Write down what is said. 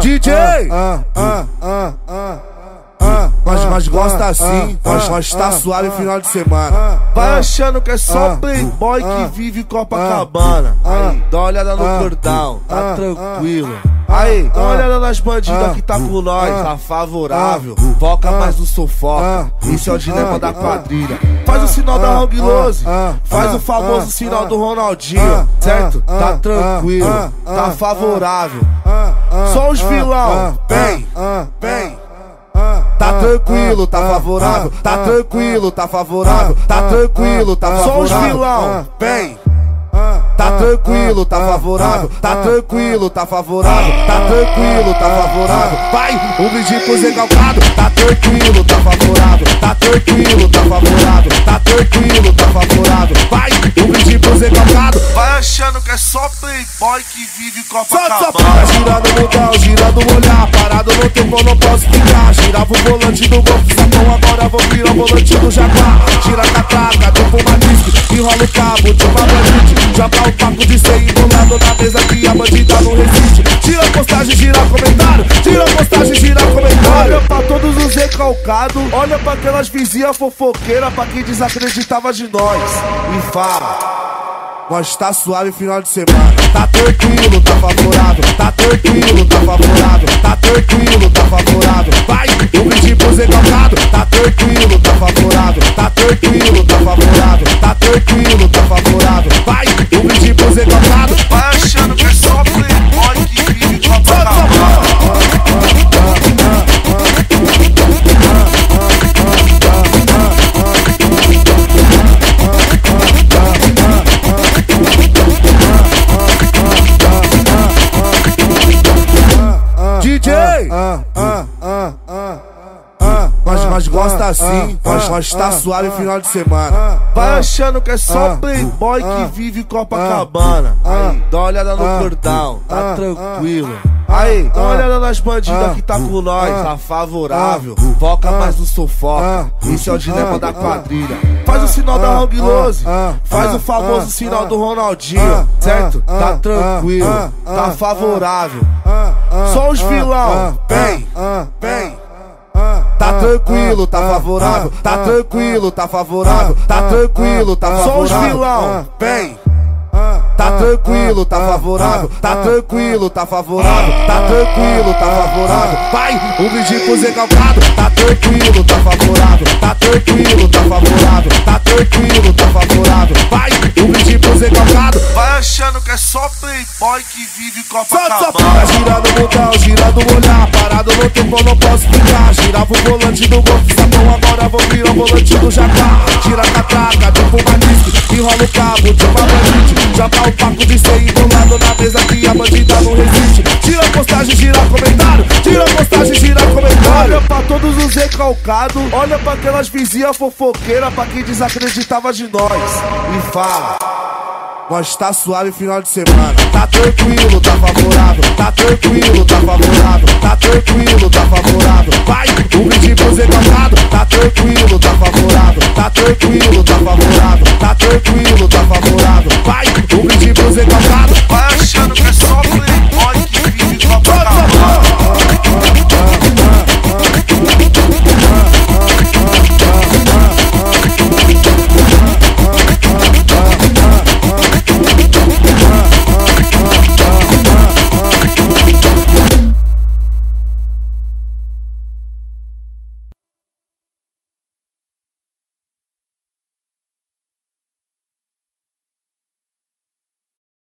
DJ! Mas, mas gosta assim, mas, mas tá suave final de semana. Vai achando que é só playboy que vive Copacabana. Aí, dá uma olhada no cordão, tá tranquilo. Aí, dá uma olhada nas bandidas que tá com nós, tá favorável. Foca mais no sofoca, isso é o dilema da quadrilha. Faz o sinal da Hong Lose, faz o famoso sinal do Ronaldinho, certo? Tá tranquilo, tá favorável. Só os vilão, vem, vem. Tá tranquilo, tá favorável, tá tranquilo, tá favorável, tá tranquilo, tá favorável. Só os vilão, vem. Tá tranquilo, tá favorável, tá tranquilo, tá favorável, tá tranquilo, tá favorável. Vai, um brinde pro Zé Calcado, tá tranquilo, tá favorável, tá tranquilo, tá favorável, tá tranquilo, tá favorável. Vai, um brinde pro Zé Calcado. Vai achando que é só playboy que vive Copacabana. Tá girando no mundão, girando o olhar, parado no tempo, não posso ficar. Girava o volante do golfe, sapão, agora vou virar o volante do jaguar. Gira a catraca, tipo uma disque, enrola o cabo de uma bandite, joga o papo de ser embolado na mesa que a bandida não resiste. Tira postagem, gira comentário, tira postagem, gira comentário. Olha pra todos os recalcados, olha pra aquelas vizinhas fofoqueiras, pra quem desacreditava de nós. E fala. Nós tá suave final de semana. Tá tranquilo, tá favorável. Tá tranquilo, tá favorável. Tá tranquilo, tá favorável. Vai, eu brinde pro Zé Calcado. Tá tranquilo, tá favorável. Tá tranquilo, Mas, mas gosta assim, mas, mas tá suave final de semana. Vai achando que é só playboy que vive Copacabana. Aí, dá uma olhada no cordão, tá tranquilo. Aí, dá uma olhada nas bandidas que tá com nós, tá favorável. Foca mais no sofoca, isso é o dilema da quadrilha. Faz o sinal da Hong Lose, faz o famoso sinal do Ronaldinho, certo? Tá tranquilo, tá favorável. Só os vilão, vem, vem. Tá tranquilo, tá favorável, tá tranquilo, tá favorável, tá tranquilo, tá favorável. Só os vilão, vem. Tá tranquilo, tá favorável, tá tranquilo, tá favorável, tá tranquilo, tá favorável. Vai, um pro Zé Calcado, tá tranquilo, tá favorável, tá tranquilo, tá favorável, tá tranquilo, tá favorável. Vai, um pro Zé Calcado. Vai achando que é só playboy que vive Tá Copacabana. girando o mundão, girando o olhar, no tempo, não posso ficar. Girava o volante do golfe, sapão, agora vou virar o volante do jaguar. Tira a catraca, uma disque, enrola o cabo de uma bandite, joga o papo de ser embolado na mesa que a bandida não resiste. Tira a postagem, gira comentário, tira a postagem, gira comentário. Olha pra todos os recalcados, olha pra aquelas vizinhas fofoqueiras, pra quem desacreditava de nós. E fala. Nós tá suave final de semana. Tá tranquilo, tá favorável. Tá tranquilo, tá favorável. Tá tranquilo, tá favorável.